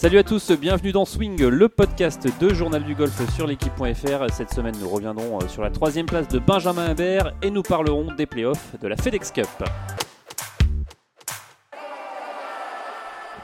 Salut à tous, bienvenue dans Swing, le podcast de Journal du Golf sur l'équipe.fr. Cette semaine, nous reviendrons euh, sur la troisième place de Benjamin Humbert et nous parlerons des playoffs de la FedEx Cup.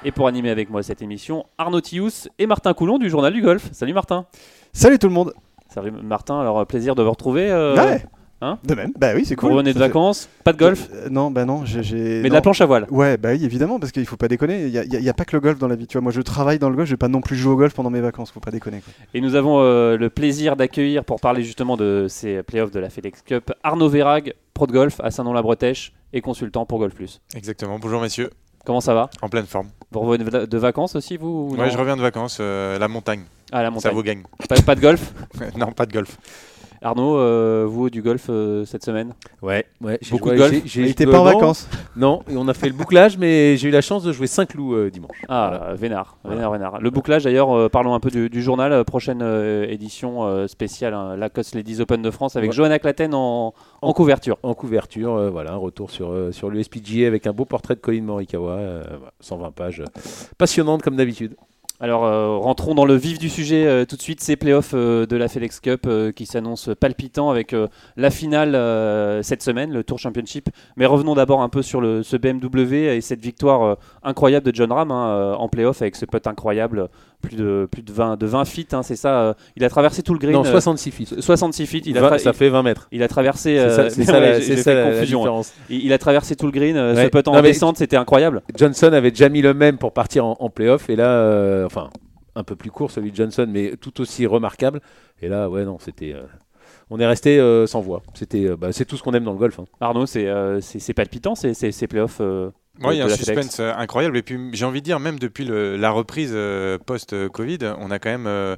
Et pour animer avec moi cette émission, Arnaud Thius et Martin Coulon du Journal du Golf. Salut Martin. Salut tout le monde. Salut Martin, alors plaisir de vous retrouver. euh, Ouais. Hein de même. Bah oui, c'est Vous cool. revenez de Ça fait- vacances, pas de golf, Euh, Non, bah non, j'ai. mais de la planche à voile. Ouais, bah oui, évidemment, parce qu'il faut pas déconner. Il y a, il y a- il y a pas que le golf dans la vie. Tu vois, moi, je travaille dans le golf, je vais pas non plus jouer au golf pendant mes vacances. Faut pas déconner. quoi. Et nous avons euh, le plaisir d'accueillir pour parler justement de ces playoffs de la FedEx Cup Arnaud Verrag, pro de golf à Saint-Nom-la-Bretèche et consultant pour Golf Plus. Exactement. Bonjour messieurs, Comment ça va en pleine forme. Vous revenez de vacances aussi vous ou Ouais, je reviens de vacances, euh, la montagne, Ah, la ça montagne. vous gagne. Pas, pas de golf non, pas de golf. Arnaud, euh, vous du golf euh, cette semaine Ouais, ouais. j'ai Beaucoup joué- de golf j'ai- pas en vacances. Non, et on a fait le bouclage, mais j'ai eu la chance de jouer 5 loups euh, dimanche. Ah, Voilà. Vénard, Voilà. Vénard, Vénard. Le bouclage d'ailleurs, euh, parlons un peu du, du journal, euh, prochaine euh, édition euh, spéciale, hein, Lacoste Ladies Open de France avec Ouais. Johanna Claten en, en couverture. En couverture, euh, voilà, un retour sur, euh, sur le SPGA avec un beau portrait de Colin Morikawa, euh, voilà, 120 pages, euh, passionnante comme d'habitude. Alors euh, rentrons dans le vif du sujet euh, tout de suite, ces playoffs euh, de la FedEx Cup qui s'annoncent palpitants avec la finale cette semaine, le Tour Championship. Mais revenons d'abord un peu sur le, ce BMW et cette victoire incroyable de John Ram hein, en playoff avec ce putt incroyable, plus de, plus de 20, de 20 feet, hein, c'est ça. euh, il a traversé tout le green. Non, euh, 66 feet. 66 feet, il a, 20, tra- ça fait 20 mètres. il a traversé. C'est euh, ça, la, confusion, hein. Il, il a traversé tout le green, euh, ce Ouais. putt en descente, c'était incroyable. Johnson avait déjà mis le même pour partir en, en playoff, et là, euh, enfin, un peu plus court celui de Johnson, mais tout aussi remarquable. Et là, ouais, non, c'était. euh, on est resté euh, sans voix. C'était, euh, bah, c'est tout ce qu'on aime dans le golf. hein. Arnaud, c'est euh, palpitant ces, ces, ces playoffs. Ouais, il y a un FedEx. suspense euh, incroyable. Et puis, j'ai envie de dire, même depuis le- la reprise euh, post-Covid, on a quand même euh,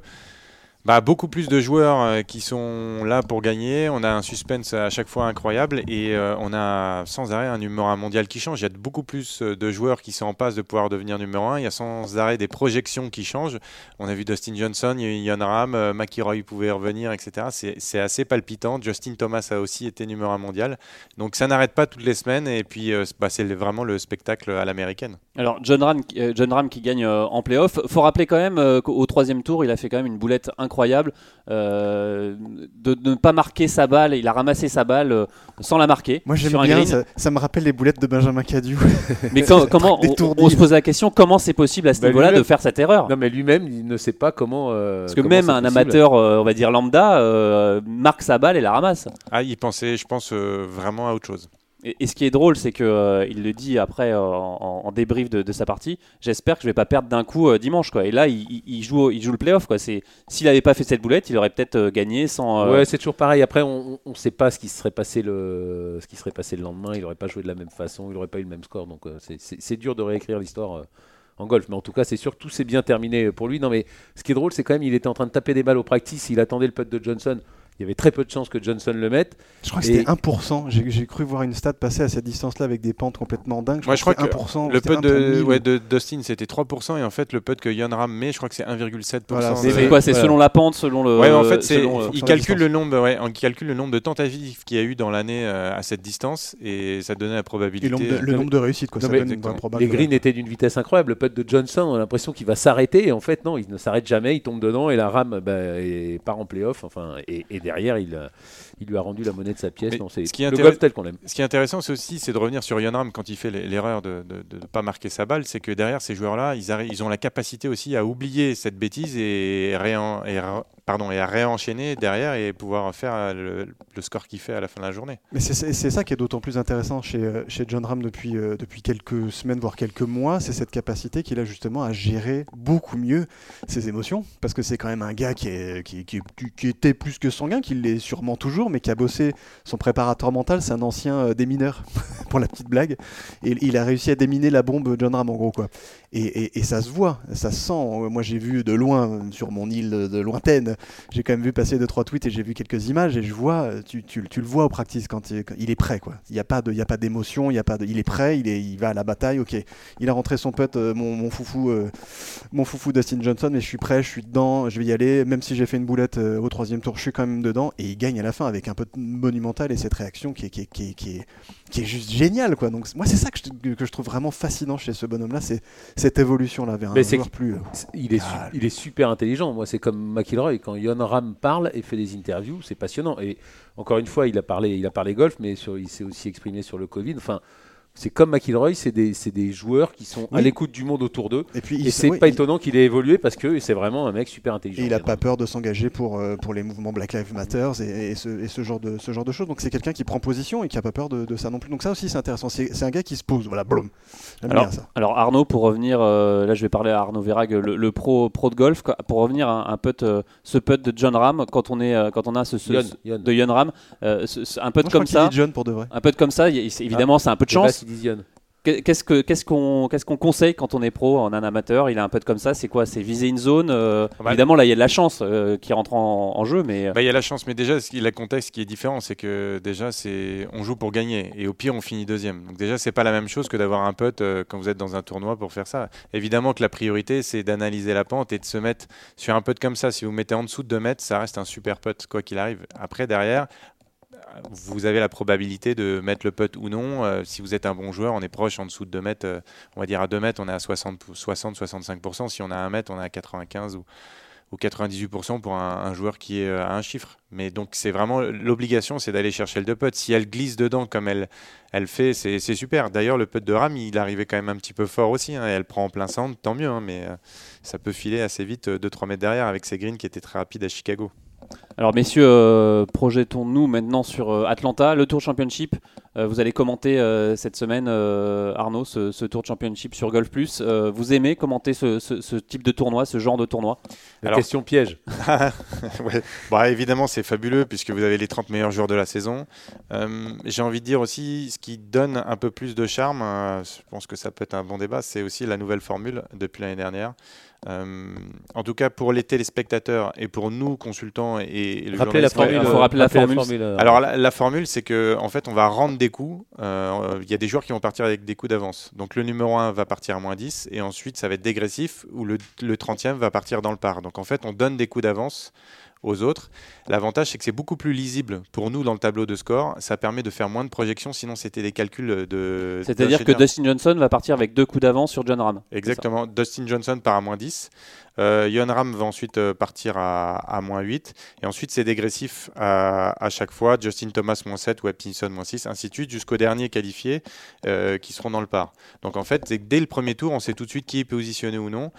bah, beaucoup plus de joueurs euh, qui sont là pour gagner. On a un suspense à chaque fois incroyable. Et euh, on a sans arrêt un numéro 1 mondial qui change. Il y a beaucoup plus euh, de joueurs qui sont en passe de pouvoir devenir numéro 1. Il y a sans arrêt des projections qui changent. On a vu Dustin Johnson, il y a eu Ian Ram, McIlroy pouvait revenir, etc. C'est assez palpitant. Justin Thomas a aussi été numéro 1 mondial. Donc ça n'arrête pas toutes les semaines et puis c'est- bah, vraiment le spectacle à l'américaine. Alors John Ram, qui gagne en playoff. Faut rappeler quand même qu'au troisième tour, il a fait quand même une boulette incroyable euh, de, de ne pas marquer sa balle. Il a ramassé sa balle euh, sans la marquer Moi, j'aime bien. green. Ça, ça me rappelle les boulettes de Benjamin Cadieu. Mais quand- comment on, se pose la question comment c'est possible à ce Bah, niveau-là de faire cette erreur? Non, mais lui-même, il ne sait pas comment. euh, Parce que comment même un possible. amateur, euh, on va dire lambda, euh, marque sa balle et la ramasse. Ah, il pensait, je pense, euh, vraiment à autre chose. Et, ce qui est drôle, c'est que euh, il le dit après euh, en, débrief de, sa partie. J'espère que je vais pas perdre d'un coup euh, dimanche, quoi. Et là, il, joue, le playoff, s'il avait pas fait cette boulette, il aurait peut-être euh, gagné sans. Ouais, c'est toujours pareil. Après, on ne sait pas ce qui serait passé le, ce qui serait passé le lendemain. Il n'aurait pas joué de la même façon. Il n'aurait pas eu le même score. Donc, c'est- dur de réécrire l'histoire en golf. Mais en tout cas, c'est sûr que tout s'est bien terminé pour lui. Non, mais ce qui est drôle, c'est quand même il était en train de taper des balles au practice. Il attendait le putt de Johnson. Il y avait très peu de chances que Johnson le mette. Je crois que c'était 1%. J'ai cru voir une stat passer à cette distance-là avec des pentes complètement dingues. Moi, je crois que c'était 1%. Le putt 1 pour de, 1000. ouais, de Dustin, c'était 3%. Et en fait, le putt que Ian Ram met, je crois que c'est 1,7%. Voilà, Mais Euh, c'est quoi C'est voilà. selon la pente, selon le. Ouais, en fait, c'est, selon, euh, il calcule distance. le nombre, ouais, il calcule le nombre de tentatives qu'il y a eu dans l'année euh, à cette distance et ça donnait la Et probabilité. le nombre de, le Non, nombre de réussites, quoi. Non, ça mais donne Les greens étaient d'une vitesse incroyable. Le putt de Johnson, on a l'impression qu'il va s'arrêter. Et en fait, non, il ne s'arrête jamais. Il tombe dedans et la rame bah, part en playoff. Enfin, et, et derrière, il, euh, il lui a rendu la monnaie de sa pièce. Non, c'est ce qui est le golf tel qu'on l'aime. Ce qui est intéressant, c'est aussi, c'est de revenir sur Ian Ram quand il fait l'erreur de ne pas marquer sa balle, c'est que derrière ces joueurs-là, ils, ils ont la capacité aussi à oublier cette bêtise et, réen- et re- pardon, et à réenchaîner derrière et pouvoir faire euh, le, le score qu'il fait à la fin de la journée. Mais c'est- ça qui est d'autant plus intéressant chez, euh, chez John Ram depuis, euh, depuis quelques semaines, voire quelques mois, c'est cette capacité qu'il a justement à gérer beaucoup mieux ses émotions, parce que c'est quand même un gars qui, est, qui, qui- qui- qui était plus que sanguin, qui l'est sûrement toujours, mais qui a bossé son préparateur mental, c'est un ancien euh, démineur, pour la petite blague, et il a réussi à déminer la bombe John Ram en gros quoi. Et, ça se voit, ça se sent. Moi j'ai vu de loin, sur mon île de lointaine, j'ai quand même vu passer deux trois tweets et j'ai vu quelques images et je vois, tu, le vois au practice quand il, il est prêt quoi. Il n'y a pas d'émotion, il est prêt, il va à la bataille. Il a rentré son pote, euh, mon, mon foufou, euh, mon foufou Dustin Johnson, mais je suis prêt, je suis dedans, je vais y aller. Même si j'ai fait une boulette euh, au troisième tour, je suis quand même dedans et il gagne à la fin avec un peu monumental et cette réaction qui est, juste géniale. Quoi. Donc, moi, c'est ça que je, que je trouve vraiment fascinant chez ce bonhomme-là, c'est cette évolution-là vers Mais un joueur plus. euh, Il est, il est super intelligent. Moi, c'est comme McIlroy. Quand Yon Ram parle et fait des interviews, c'est passionnant. Et encore une fois, il a parlé, il a parlé golf, mais sur, il s'est aussi exprimé sur le Covid. Enfin, c'est comme McIlroy, c'est des, joueurs qui sont à l'écoute du monde autour d'eux. Et puis, Et c'est pas il- étonnant qu'il ait évolué parce que c'est vraiment un mec super intelligent. Et il n'a pas peur de s'engager pour, euh, pour les mouvements Black Lives Matter et, et ce, et ce genre de, ce genre de choses. Donc c'est quelqu'un qui prend position et qui n'a pas peur de, de ça non plus. Donc ça aussi c'est intéressant. C'est un gars qui se pose. Voilà, blum. J'aime Alors, bien ça. alors Arnaud, pour revenir, euh, là je vais parler à Arnaud Verrag, le, le pro, pro de golf, quoi, pour revenir à un putt, euh, ce putt de John Ram, quand on, est, euh, quand on a ce, ce- Yon, ce- Yon. de Yon Ram, euh, ce- ce- un Moi, putt comme ça, dit John pour de vrai. un putt comme ça, il y a- c'est- évidemment c'est un peu de chance. Qu'est-ce que- qu'est-ce qu'on conseille quand on est pro, en un amateur? Il a un putt comme ça, c'est quoi? C'est viser une zone. euh, bah, évidemment là il y a de la chance euh, qui rentre en, en jeu, mais euh, Bah, il y a la chance, mais déjà, le contexte qui est différent, c'est que déjà, c'est on joue pour gagner et au pire, on finit deuxième. Donc déjà, c'est pas la même chose que d'avoir un euh, quand vous êtes dans un tournoi pour faire ça. Évidemment que la priorité, c'est d'analyser la pente et de se mettre sur un putt comme ça. Si vous mettez en dessous de 2 mètres, ça reste un super putt, quoi qu'il arrive. Après, derrière, vous avez la probabilité de mettre le putt ou non. Euh, si vous êtes un bon joueur, on est proche en dessous de 2 mètres. euh, on va dire à 2 mètres, on est à 60-65%. Si on a 1 mètre, on est à 95 ou ou 98% pour un, joueur qui est euh, à un chiffre. Mais donc c'est vraiment l'obligation, c'est d'aller chercher le putt. Si elle glisse dedans comme elle, elle fait, c'est super. D'ailleurs, le putt de Ram, il arrivait quand même un petit peu fort aussi. hein, elle prend en plein centre, tant mieux. hein, mais ça peut filer assez vite, 2-3 mètres derrière, avec ses greens qui étaient très rapides à Chicago. Alors messieurs, euh, projetons-nous maintenant sur euh, Atlanta, le Tour Championship. Euh, vous allez commenter cette semaine, Arnaud, ce, ce Tour Championship sur Golf Plus. Vous aimez commenter ce, ce- ce type de tournoi, ce genre de tournoi? La Alors- question piège. Ouais. Bah, évidemment, c'est fabuleux puisque vous avez les 30 meilleurs joueurs de la saison. J'ai envie de dire aussi, ce qui donne un peu plus de charme, je pense que ça peut être un bon débat, c'est aussi la nouvelle formule depuis l'année dernière. Euh, en tout cas, pour les téléspectateurs et pour nous, consultants et, et le Rappelez la journaliste- formule. il faut euh, rappeler la formule. euh, Alors la, la formule, c'est que en fait, on va rendre des coups. Euh, Il y a des joueurs qui vont partir avec des coups d'avance. Donc le numéro 1 va partir à moins 10 et ensuite ça va être dégressif où le, le 30e va partir dans le par. Donc en fait, on donne des coups d'avance aux autres. L'avantage, c'est que c'est beaucoup plus lisible pour nous dans le tableau de score. Ça permet de faire moins de projections, sinon c'était des calculs de... C'est-à-dire que. Dustin Johnson va partir avec deux coups d'avance sur John Ram. Exactement. Dustin Johnson part à moins 10. Euh, Yon Ram va ensuite euh, partir à, à moins 8. Et ensuite, c'est dégressif à, à chaque fois. Justin Thomas, moins 7, Webb Simpson, moins 6, ainsi de suite, jusqu'au dernier qualifié euh, qui seront dans le par. Donc en fait, dès le premier tour, on sait tout de suite qui est positionné ou non.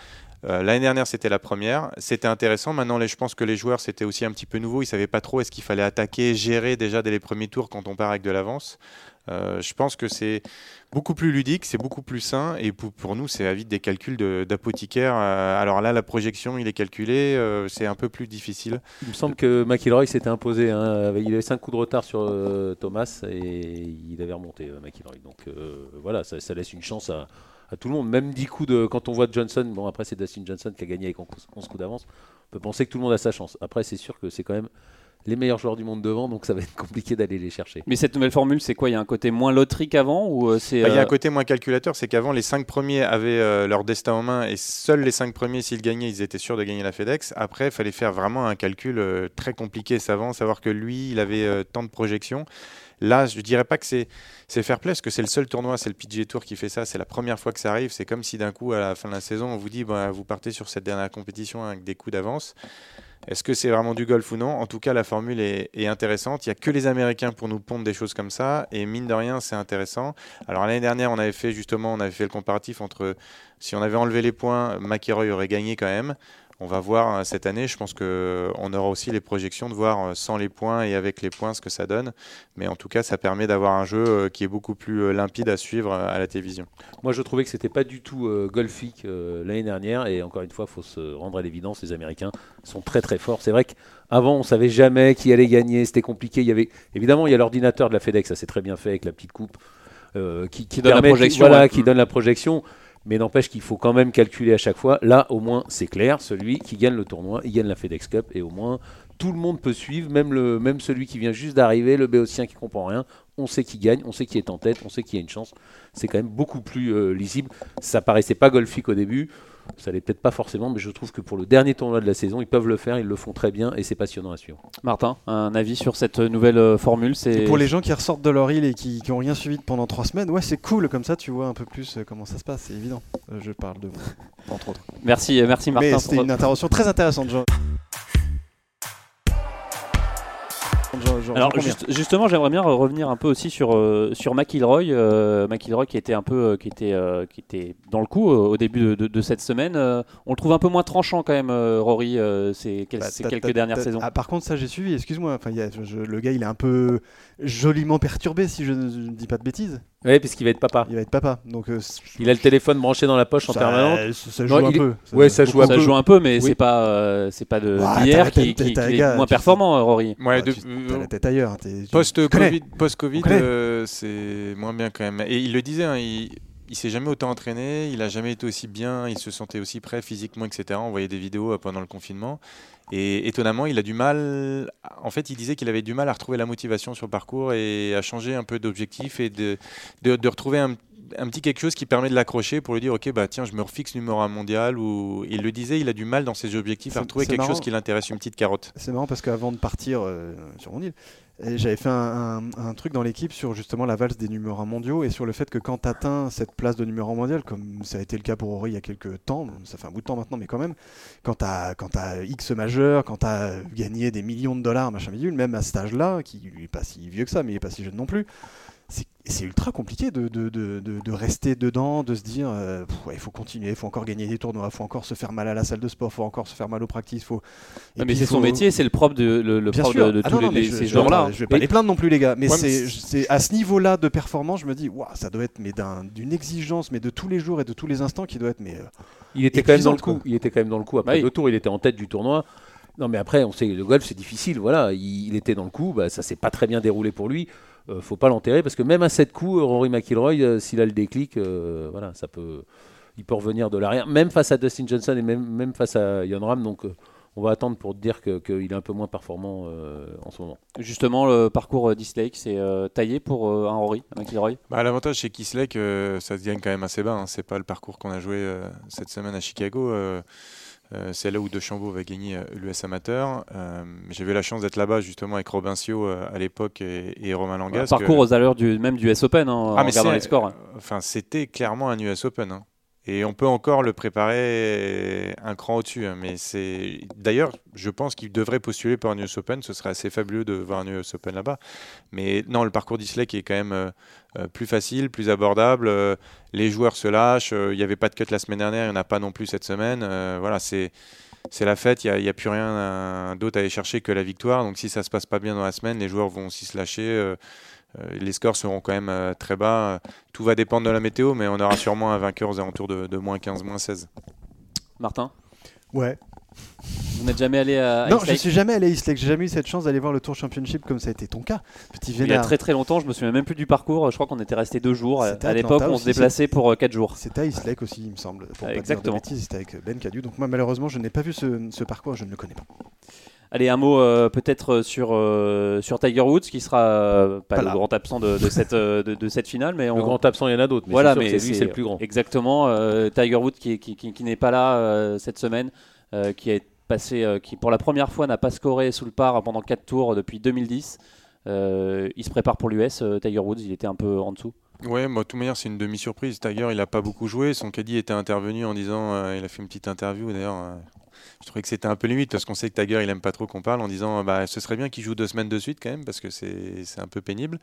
Euh, L'année dernière, c'était la première. C'était intéressant. Maintenant, je pense que les joueurs, c'était aussi un petit peu nouveau. Ils ne savaient pas trop est-ce qu'il fallait attaquer, gérer déjà dès les premiers tours quand on part avec de l'avance. Euh, je pense que c'est beaucoup plus ludique, c'est beaucoup plus sain. Et pour, nous, c'est vite des calculs d'apothicaire. Euh, alors là, la projection, il est calculé. c'est un peu plus difficile. Il me semble que McIlroy s'était imposé. hein, il avait 5 coups de retard sur Thomas et il avait remonté McIlroy. Donc voilà, ça laisse une chance à, à tout le monde. Même 10 coups de. Quand on voit Johnson, bon après c'est Dustin Johnson qui a gagné avec 11 11 coups d'avance, on peut penser que tout le monde a sa chance. Après, c'est sûr que c'est quand même les meilleurs joueurs du monde devant, donc ça va être compliqué d'aller les chercher. Mais cette nouvelle formule, c'est quoi? Il y a un côté moins loterie qu'avant ou euh, c'est Bah, Il y a euh, un côté moins calculateur, c'est qu'avant, les cinq premiers avaient euh, leur destin en main et seuls les cinq premiers, s'ils gagnaient, ils étaient sûrs de gagner la FedEx. Après, il fallait faire vraiment un calcul euh, très compliqué, savant, savoir que lui, il avait euh, tant de projections. Là, je dirais pas que c'est c'est fair play, parce que c'est le seul tournoi, c'est le PGA Tour qui fait ça. C'est la première fois que ça arrive. C'est comme si d'un coup, à la fin de la saison, on vous dit, bah, vous partez sur cette dernière compétition avec des coups d'avance. Est-ce que c'est vraiment du golf ou non? En tout cas, la formule est, intéressante. Il n'y a que les Américains pour nous pondre des choses comme ça. Et mine de rien, c'est intéressant. Alors l'année dernière, on avait fait justement, on avait fait le comparatif entre si on avait enlevé les points, McIlroy aurait gagné quand même. On va voir euh, cette année. Je pense que on aura aussi les projections de voir euh, sans les points et avec les points ce que ça donne. Mais en tout cas, ça permet d'avoir un jeu euh, qui est beaucoup plus euh, limpide à suivre euh, à la télévision. Moi, je trouvais que c'était pas du tout euh, golfique euh, l'année dernière. Et encore une fois, il faut se rendre à l'évidence, les Américains sont très très forts. C'est vrai qu'avant, on savait jamais qui allait gagner. C'était compliqué. Il y avait évidemment, il y a l'ordinateur de la FedEx, ça c'est très bien fait avec la petite coupe euh, qui, qui donne la projection, voilà, ouais. qui donne la projection. Mais n'empêche qu'il faut quand même calculer à chaque fois. Là, au moins, c'est clair. Celui qui gagne le tournoi, il gagne la FedEx Cup. Et au moins, tout le monde peut suivre, même, celui qui vient juste d'arriver, le béotien qui comprend rien. On sait qui gagne, on sait qui est en tête, on sait qui a une chance. C'est quand même beaucoup plus euh, lisible. Ça paraissait pas golfique au début. Ça l'est peut-être pas forcément, mais je trouve que pour le dernier tournoi de la saison, ils peuvent le faire, ils le font très bien et c'est passionnant à suivre. Martin, un avis sur cette nouvelle euh, formule c'est... Pour les gens qui ressortent de leur île et qui n'ont rien suivi pendant trois semaines, ouais, c'est cool, comme ça tu vois un peu plus euh, comment ça se passe, c'est évident. Euh, je parle de vous, entre autres. Merci, merci Martin. Mais c'était une intervention très intéressante, Jean. Alors justement, j'aimerais bien revenir un peu aussi sur euh, sur McIlroy, euh, McIlroy qui était un peu euh, qui était qui était dans le coup au début de, cette semaine. on le trouve un peu moins tranchant quand même, Rory, ces, bah, quelques dernières saisons. Ah, par contre, ça j'ai suivi. Excuse-moi. Enfin, le gars, il est un peu joliment perturbé, si je ne dis pas de bêtises. Oui, puisqu'il va être papa. Il va être papa. Donc, il a le téléphone branché dans la poche en permanence. Ça, joue un peu. Ouais, ça, joue, un ça peu. joue un peu, mais c'est pas c'est pas de hier qui, est moins performant, Rory. Ouais, de, ailleurs. Post-Covid, post euh, c'est moins bien quand même. Et il le disait, hein, il, il s'est jamais autant entraîné, il a jamais été aussi bien, il se sentait aussi prêt physiquement, etc. On voyait des vidéos euh, pendant le confinement. Et étonnamment, il a du mal. En fait, il disait qu'il avait du mal à retrouver la motivation sur le parcours et à changer un peu d'objectif et de, de, de retrouver un, un petit quelque chose qui permet de l'accrocher pour lui dire ok bah tiens je me refixe numéro un mondial ou il le disait il a du mal dans ses objectifs à retrouver quelque chose qui l'intéresse une petite carotte. C'est marrant parce qu'avant de partir euh, sur mon île j'avais fait un, truc dans l'équipe sur justement la valse des numéros 1 mondiaux et sur le fait que quand tu atteins cette place de numéro 1 mondial, comme ça a été le cas pour Ori il y a quelques temps, ça fait un bout de temps maintenant, mais quand même, quand tu as, as, X majeur, quand tu as gagné des millions de dollars, machin bidule, même à cet âge-là, qui n'est pas si vieux que ça, mais il n'est pas si jeune non plus, c'est ultra compliqué de, de, de, de, rester dedans, de se dire euh, il faut continuer, il faut encore gagner des tournois, il faut encore se faire mal à la salle de sport, il faut encore se faire mal au practice. Faut... mais c'est son métier, c'est le propre de, le, le propre de, ah tous les, ces joueurs-là. Je vais pas les plaindre non plus, les gars, mais, c'est à ce niveau-là de performance, je me dis wow, ça doit être d'une exigence, mais de tous les jours et de tous les instants qui doit être. Mais, euh, il était quand même dans le coup. Il était quand même dans le coup après deux tours, il était en tête du tournoi. Non, mais après, on sait le golf, c'est difficile. Voilà, il, était dans le coup. Bah, ça s'est pas très bien déroulé pour lui. Euh, faut pas l'enterrer parce que même à 7 coups, Rory McIlroy, euh, s'il a le déclic, euh, voilà, ça peut, il peut revenir de l'arrière, même face à Dustin Johnson et même, même face à Jon Ram. Donc on va attendre pour dire qu'il est un peu moins performant en ce moment. Justement, le parcours d'Islake, c'est taillé pour un Rory McIlroy? Bah, L'avantage chez Kislake, ça se gagne quand même assez bas. Hein. C'est pas le parcours qu'on a joué cette semaine à Chicago. Euh, c'est là où De Chambaud va gagner euh, l'US Amateur. Euh, J'avais la chance d'être là-bas justement avec Robin Sio à l'époque et, Romain Langas. parcours aux allures du, même du US Open hein, ah, en regardant les scores. Enfin, c'était clairement un US Open. Hein. Et on peut encore le préparer un cran au-dessus. Hein, mais c'est d'ailleurs, je pense qu'il devrait postuler pour un US Open. Ce serait assez fabuleux de voir un US Open là-bas. Mais non, le parcours d'Isley qui est quand même euh, euh, plus facile, plus abordable. Euh, les joueurs se lâchent. Il n'y avait pas de cut la semaine dernière, il n'y en a pas non plus cette semaine. voilà, c'est c'est la fête, il n'y a, plus rien d'autre à aller chercher que la victoire. Donc si ça se passe pas bien dans la semaine, les joueurs vont aussi se lâcher. Euh, les scores seront quand même euh, très bas. Tout va dépendre de la météo, mais on aura sûrement un vainqueur aux alentours de, de moins 15, moins 16. Martin? Ouais. Vous n'êtes jamais allé à Non, je suis jamais allé à East J'ai jamais eu cette chance d'aller voir le Tour Championship comme ça a été ton cas. Petit Il y a très très longtemps, je me souviens même plus du parcours. Je crois qu'on était resté deux jours. À l'époque, on se déplaçait pour euh, quatre jours. C'était à East aussi, il me semble. Exactement. C'était avec Ben Cadieu. Donc moi, malheureusement, je n'ai pas vu ce, ce parcours. Je ne le connais pas. Allez, un mot euh, peut-être euh, sur, euh, sur Tiger Woods, qui sera pas, le grand absent de, cette, de, cette finale. Mais Le grand absent, il y en a d'autres, mais voilà, mais lui, c'est le plus grand. Exactement. Tiger Woods qui, qui, qui, n'est pas là cette semaine, qui est passé, qui pour la première fois n'a pas scoré sous le par pendant 4 tours depuis 2010. il se prépare pour l'US. Tiger Woods, il était un peu en dessous. Ouais, moi, de toute manière, c'est une demi-surprise. Tiger, il n'a pas beaucoup joué. Son caddie était intervenu en disant, il a fait une petite interview d'ailleurs je trouvais que c'était un peu limite parce qu'on sait que Tiger il aime pas trop qu'on parle en disant bah ce serait bien qu'il joue deux semaines de suite quand même parce que c'est un peu pénible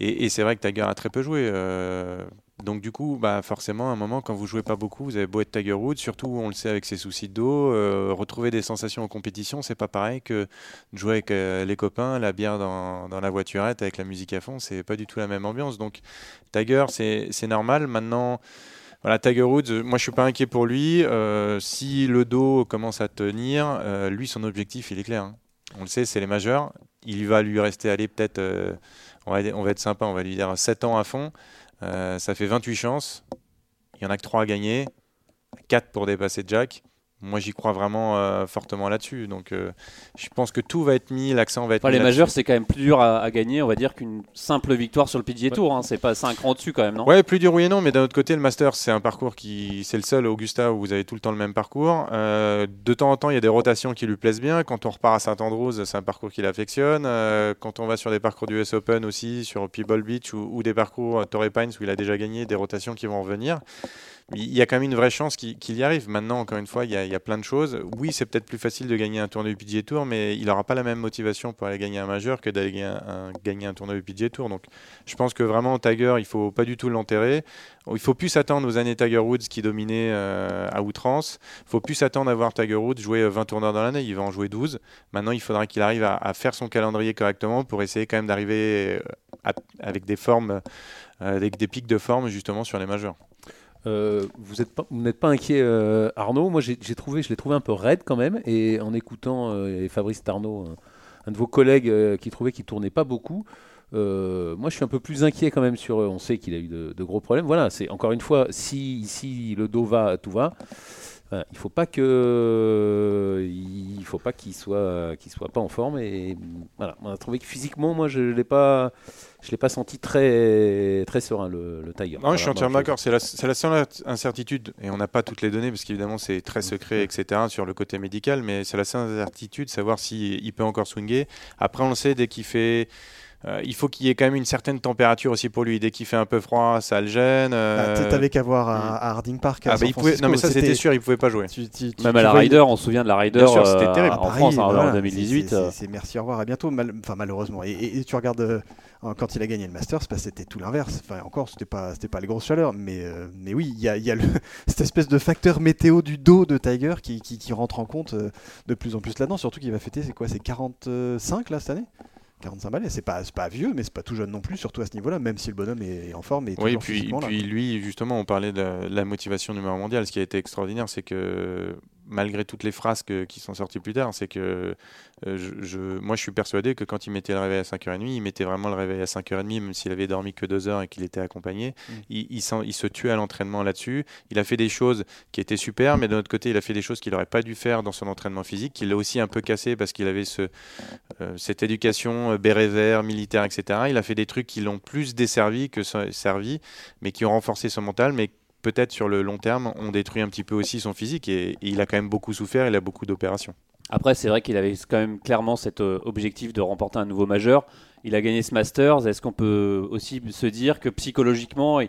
et, c'est vrai que Tiger a très peu joué euh, donc du coup bah forcément à un moment quand vous jouez pas beaucoup vous avez beau être Tiger Woods surtout on le sait avec ses soucis de dos euh, retrouver des sensations en compétition c'est pas pareil que de jouer avec euh, les copains la bière dans, dans, la voiturette avec la musique à fond c'est pas du tout la même ambiance donc Tiger c'est normal maintenant voilà, Tiger Woods, moi je suis pas inquiet pour lui. Euh, si le dos commence à tenir, euh, lui son objectif il est clair. Hein. On le sait, c'est les majeurs. Il va lui rester aller peut-être, euh, on, on va être sympa, on va lui dire 7 ans à fond. Ça fait 28 chances. Il y en a que 3 à gagner, 4 pour dépasser Jack. Moi, j'y crois vraiment euh, fortement là-dessus. Donc, euh, je pense que tout va être mis, l'accent va être Enfin, mis les majeurs, c'est quand même plus dur à, à gagner, on va dire, qu'une simple victoire sur le PGA Tour. hein. C'est pas un cran dessus quand même, non? Ouais, plus dur oui et non, mais d'un autre côté, le Master, c'est un parcours qui, c'est le seul Augusta où vous avez tout le temps le même parcours. Euh, de temps en temps, il y a des rotations qui lui plaisent bien. Quand on repart à Saint-Andrews, c'est un parcours qu'il affectionne. Euh, quand on va sur des parcours du US Open aussi, sur Pebble Beach ou, ou des parcours à Torrey Pines où il a déjà gagné, des rotations qui vont revenir. Il y a quand même une vraie chance qu'il y arrive. Maintenant, encore une fois, il y a, il y a plein de choses. Oui, c'est peut-être plus facile de gagner un tournoi du PGA Tour, mais il n'aura pas la même motivation pour aller gagner un majeur que d'aller gagner un, tournoi du PGA Tour. Donc, je pense que vraiment, Tiger, il faut pas du tout l'enterrer. Il faut plus s'attendre aux années Tiger Woods qui dominaient euh, à outrance. Il faut plus s'attendre à voir Tiger Woods jouer 20 tournois dans l'année. Il va en jouer 12. Maintenant, il faudra qu'il arrive à, faire son calendrier correctement pour essayer quand même d'arriver euh, avec des formes, euh, avec des pics de forme justement sur les majeurs. Euh, vous n'êtes pas inquiet, euh, Arnaud Moi, j'ai trouvé, je l'ai trouvé un peu raide quand même. Et en écoutant euh, Fabrice Tarnot, un, de vos collègues qui trouvait qu'il tournait pas beaucoup, moi, je suis un peu plus inquiet quand même sur. On sait qu'il a eu de, gros problèmes. Voilà, c'est encore une fois, si, si le dos va, tout va. Il faut pas faut pas qu'il soit, qu'il soit pas en forme. Et voilà, on a trouvé que physiquement, moi, je l'ai pas, je l'ai pas senti très, très serein le, le Tiger. Non, je suis entièrement d'accord. C'est la, c'est la seule incertitude, et on n'a pas toutes les données parce qu'évidemment c'est très secret, etc. sur le côté médical, mais c'est la seule incertitude, savoir s'il peut encore swinger. Après, on le sait, dès qu'il fait. Euh, il faut qu'il y ait quand même une certaine température aussi pour lui. Dès qu'il fait un peu froid, ça le gêne. Bah, euh, T'avais qu'à voir à, à Harding Park. à ah, bah, il pouvait- Non, mais ça c'était sûr, il pouvait pas jouer. Tu- tu- tu- Même tu à la voyais- Ryder, on se souvient de la Ryder sûr, c'était euh, terrible. en Paris, France hein, voilà, en c'est- 2018. c'est- euh. Merci, au revoir, à bientôt, mal- enfin malheureusement. Et, et- et tu regardes euh, quand il a gagné le Masters, bah, c'était tout l'inverse. Enfin encore, c'était pas, c'était pas les grosses chaleurs, mais, euh, mais oui, il y a, il y a le- cette espèce de facteur météo du dos de Tiger qui, qui- qui rentre en compte de plus en plus là-dedans. Surtout qu'il va fêter, c'est quoi, c'est 45 là cette année? 45 balais, c'est pas, pas vieux, mais c'est pas tout jeune non plus, surtout à ce niveau-là, même si le bonhomme est en forme et Oui, puis, là. puis lui, justement, on parlait de la, la motivation numéro mondial. Ce qui a été extraordinaire, c'est que malgré toutes les frasques qui sont sorties plus tard, c'est que euh, je, je- moi, je suis persuadé que quand il mettait le réveil à 5h30, il mettait vraiment le réveil à 5h30, même s'il avait dormi que 2 heures et qu'il était accompagné. Mm. Il, il s'en- il se tuait à l'entraînement là-dessus. Il a fait des choses qui étaient super, mais d'un autre côté, il a fait des choses qu'il n'aurait pas dû faire dans son entraînement physique, qu'il a aussi un peu cassé parce qu'il avait ce, euh, cette éducation euh, béret vert, militaire, etc. Il a fait des trucs qui l'ont plus desservi que servi, mais qui ont renforcé son mental, mais peut-être sur le long terme ont détruit un petit peu aussi son physique et, et il a quand même beaucoup souffert, il a beaucoup d'opérations. Après, c'est vrai qu'il avait quand même clairement cet euh, objectif de remporter un nouveau majeur. Il a gagné ce Masters. Est-ce qu'on peut aussi se dire que psychologiquement,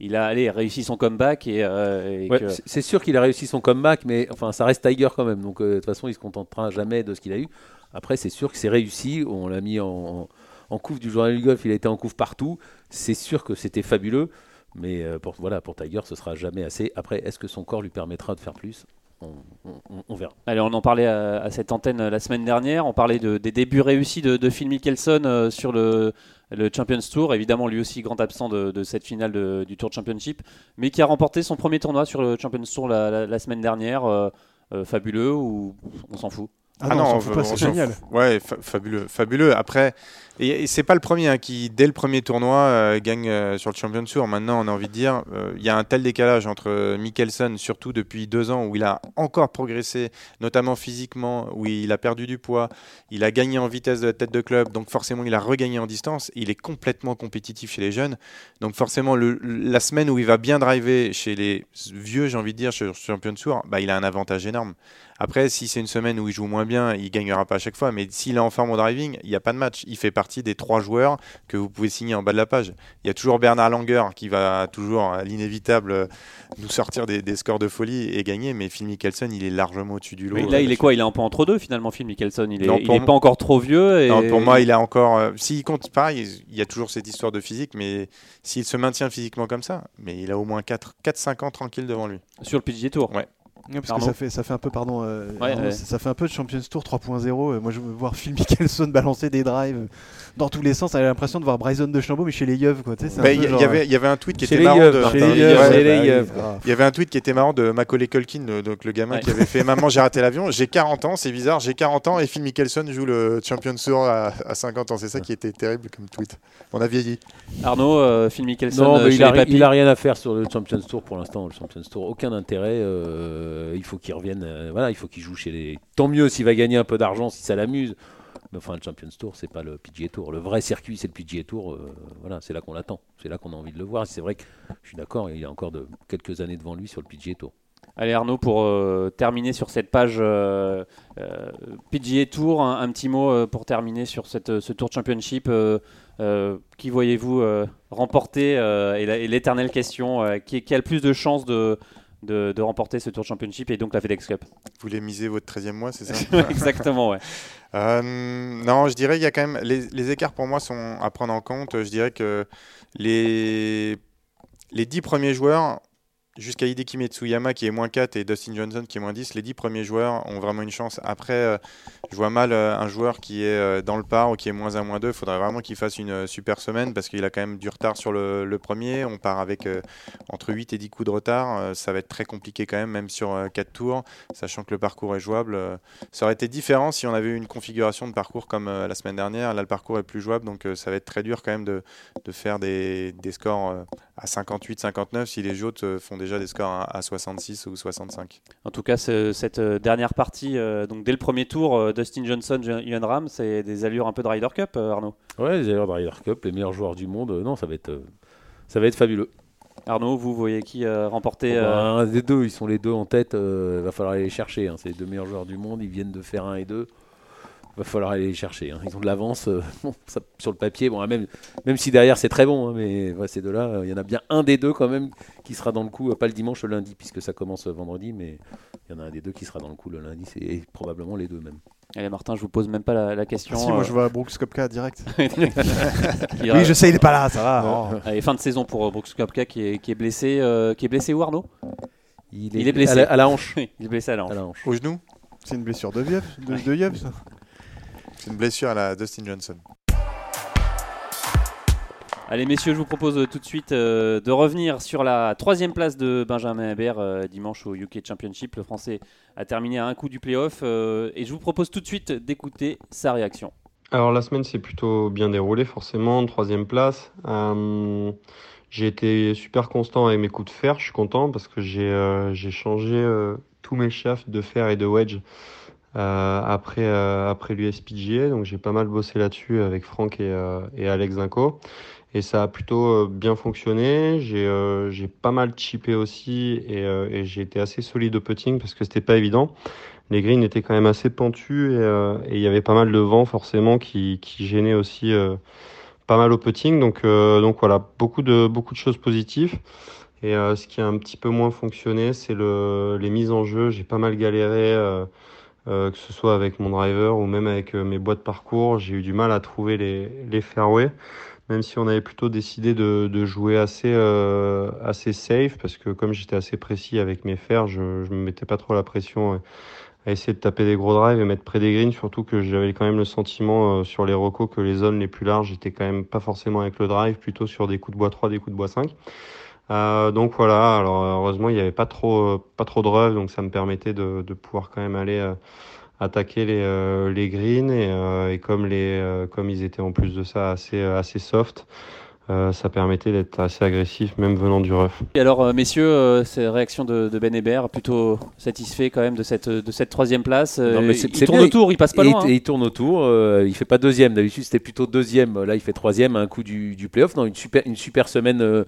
il, a allez, réussi son comeback et, euh, et Ouais, que- c'est- C'est sûr qu'il a réussi son comeback, mais enfin, ça reste Tiger quand même. Donc, euh, de toute façon, il se contentera jamais de ce qu'il a eu. Après, c'est sûr que c'est réussi. On l'a mis en, en, en couve du journal du golf. Il a été en couve partout. C'est sûr que c'était fabuleux. Mais euh, pour, voilà, pour Tiger, ce sera jamais assez. Après, est-ce que son corps lui permettra de faire plus? On, on- on verra. Allez, on en parlait à, à cette antenne euh, la semaine dernière. On parlait de- des débuts réussis de, de Phil Mickelson euh, sur le, le Champions Tour. Évidemment, lui aussi grand absent de, de cette finale de- du Tour Championship, mais qui a remporté son premier tournoi sur le Champions Tour la, la- la semaine dernière. euh, euh, fabuleux ou on s'en fout? Ah, non, on s'en fout pas, on c'est génial. Ouais, fa- fabuleux, fabuleux. Après, et, et c'est pas le premier hein, qui, dès le premier tournoi, euh, gagne euh, sur le Champion Tour. Maintenant, on a envie de dire, euh, il y a un tel décalage entre Mickelson, surtout depuis deux ans, où il a encore progressé, notamment physiquement, où il a perdu du poids, il a gagné en vitesse de tête de club, donc forcément, il a regagné en distance. Il est complètement compétitif chez les jeunes, donc forcément, la semaine où il va bien driver chez les vieux, j'ai envie de dire, sur le Champion Tour, bah, il a un avantage énorme. Après, si c'est une semaine où il joue moins bien, il gagnera pas à chaque fois. Mais s'il est en forme au driving, il n'y a pas de match. Il fait partie des trois joueurs que vous pouvez signer en bas de la page. Il y a toujours Bernard Langer qui va toujours, à l'inévitable, nous sortir des, des scores de folie et gagner. Mais Phil Mickelson, il est largement au-dessus du lot. Mais euh, Là, il est quoi? Il est un peu entre deux finalement, Phil Mickelson. Il est, Non, il pour est moi- pas encore trop vieux. Et... Non, pour moi, il a encore. euh, S'il compte pareil, il y a toujours cette histoire de physique, mais s'il se maintient physiquement comme ça, mais il a au moins 4-5 ans tranquille devant lui. sur le PGA Tour. Ouais. Ouais, parce Arnaud que ça fait, ça fait un peu, pardon, euh, Ouais, Arnaud, ouais. ça ça fait un peu de Champions Tour 3.0. Euh, Moi, je veux voir Phil Mickelson balancer des drives dans tous les sens. A l'impression de voir Bryson de Chambaud, mais chez les yeux, quoi. Bah, Il y, genre, y avait, il y avait un tweet qui Chez était marrant. de- Martin, Chez les Ouais, yeux, ouais, chez les les yeux. yeux. Ah. Il y avait un tweet qui était marrant de Macaulay Culkin, le- donc le gamin Ouais. qui avait fait Maman, j'ai raté l'avion, j'ai 40 ans, c'est bizarre, j'ai 40 ans et Phil Mickelson joue le Champions Tour à, à 50 ans. C'est ça qui était terrible comme tweet. On a vieilli. Arnaud, euh, Phil Mickelson, Non, euh, a, il a rien à faire sur le Champions Tour pour l'instant. Le Champions Tour, aucun intérêt. Euh, il faut qu'il revienne. euh, voilà, il faut qu'il joue chez les. Tant mieux s'il va gagner un peu d'argent, si ça l'amuse. Mais enfin, le Champions Tour, c'est pas le PGA Tour. Le vrai circuit, c'est le PGA Tour. euh, voilà, c'est là qu'on l'attend. C'est là qu'on a envie de le voir. C'est vrai que je suis d'accord, il y a encore de, quelques années devant lui sur le PGA Tour. Allez Arnaud, pour terminer sur cette page PGA Tour, un, petit mot pour terminer sur ce Tour Championship. qui voyez-vous remporter Et l'éternelle question, qui a le plus de chances de, de, de remporter ce Tour Championship et donc la FedEx Cup Vous voulez miser votre 13e mois, c'est ça Exactement, ouais. Euh, non, je dirais il y a quand même les, les écarts pour moi sont à prendre en compte. Je dirais que les les 10 premiers joueurs jusqu'à Hideki Matsuyama qui est moins 4 et Dustin Johnson qui est moins 10, les 10 premiers joueurs ont vraiment une chance. Après, euh, je vois mal euh, un joueur qui est euh, dans le par ou qui est moins 1, moins 2. Il faudrait vraiment qu'il fasse une super semaine parce qu'il a quand même du retard sur le, premier. On part avec entre 8 et 10 coups de retard. Ça va être très compliqué quand même, même sur 4 tours, sachant que le parcours est jouable. Ça aurait été différent si on avait eu une configuration de parcours comme la semaine dernière. Là, le parcours est plus jouable, donc ça va être très dur quand même de, de faire des, des scores à 58, 59 si les autres font déjà des scores à, à 66 ou 65. En tout cas, ce- cette euh, dernière partie, euh, donc dès le premier tour, euh, Dustin Johnson, Ian Ram, c'est des allures un peu de Ryder Cup, euh, Arnaud? Ouais, les allures de Ryder Cup, les meilleurs joueurs du monde. non, ça va être, ça va être fabuleux. Arnaud, vous voyez qui remporter Bon, bah, un des deux, ils sont les deux en tête. Il va falloir aller les chercher. hein. C'est les deux meilleurs joueurs du monde. Ils viennent de faire un et deux. Va falloir aller les chercher. hein. Ils ont de l'avance euh, bon, sur le papier. Bon, même, même si derrière c'est très bon, hein, mais ouais, ces deux-là, euh, il y en a bien un des deux quand même qui sera dans le coup, euh, pas le dimanche, le lundi, puisque ça commence vendredi, mais il y en a un des deux qui sera dans le coup le lundi. C'est et probablement les deux même. Allez Martin, je vous pose même pas la, la question. Si, moi je vois Brooks Kopka direct. Oui, je sais, il est pas là, ça va. oh. Allez, fin de saison pour euh, Brooks Koepka qui est, qui est blessé. euh, qui est blessé où Arnaud? Il Il est blessé. à la, à la hanche. Il est blessé à la hanche. À la hanche. Au genou? C'est une blessure de Yves, de, de Yves, ça. C'est une blessure à la Dustin Johnson. Allez messieurs, je vous propose euh, tout de suite euh, de revenir sur la troisième place de Benjamin Hébert euh, dimanche au UK Championship. Le Français a terminé à un coup du playoff euh, et je vous propose tout de suite d'écouter sa réaction. Alors la semaine s'est plutôt bien déroulée forcément, troisième place. Euh, j'ai été super constant avec mes coups de fer, je suis content parce que j'ai euh, changé euh, tous mes shafts de fer et de wedge euh, après, euh, après l'USPGA, donc j'ai pas mal bossé là-dessus avec Franck et, euh, Alex Zinco. Et ça a plutôt euh, bien fonctionné. J'ai euh, pas mal chippé aussi et, euh, j'ai été assez solide au putting parce que c'était pas évident. Les greens étaient quand même assez pentus et euh, il y avait pas mal de vent forcément qui, qui gênait aussi euh, pas mal au putting. Donc, euh, donc voilà, beaucoup de, beaucoup de choses positives. Et euh, ce qui a un petit peu moins fonctionné, c'est le, les mises en jeu. J'ai pas mal galéré, euh, euh, que ce soit avec mon driver ou même avec euh, mes boîtes de parcours. J'ai eu du mal à trouver les, les fairways même si on avait plutôt décidé de, de jouer assez, euh, assez safe, parce que comme j'étais assez précis avec mes fers, je, je me mettais pas trop la pression euh, à essayer de taper des gros drives et mettre près des greens, surtout que j'avais quand même le sentiment euh, sur les recos que les zones les plus larges étaient quand même pas forcément avec le drive, plutôt sur des coups de bois 3, des coups de bois 5. Euh, donc voilà, alors heureusement il n'y avait pas trop, pas trop de rough, donc ça me permettait de, de pouvoir quand même aller euh, attaquer les, euh, les greens et, euh, et comme, les, euh, comme ils étaient en plus de ça assez, assez soft, euh, ça permettait d'être assez agressif même venant du rough. Et alors messieurs, euh, ces réactions de, de Ben Hébert, plutôt satisfait quand même de cette, de cette troisième place. Non, mais c'est- il tourne bien, autour, il passe pas et, loin. hein. et il tourne autour, euh, il fait pas deuxième. D'habitude, c'était plutôt deuxième. Là, il fait troisième à un coup du, du playoff. Non, une super, une super semaine euh,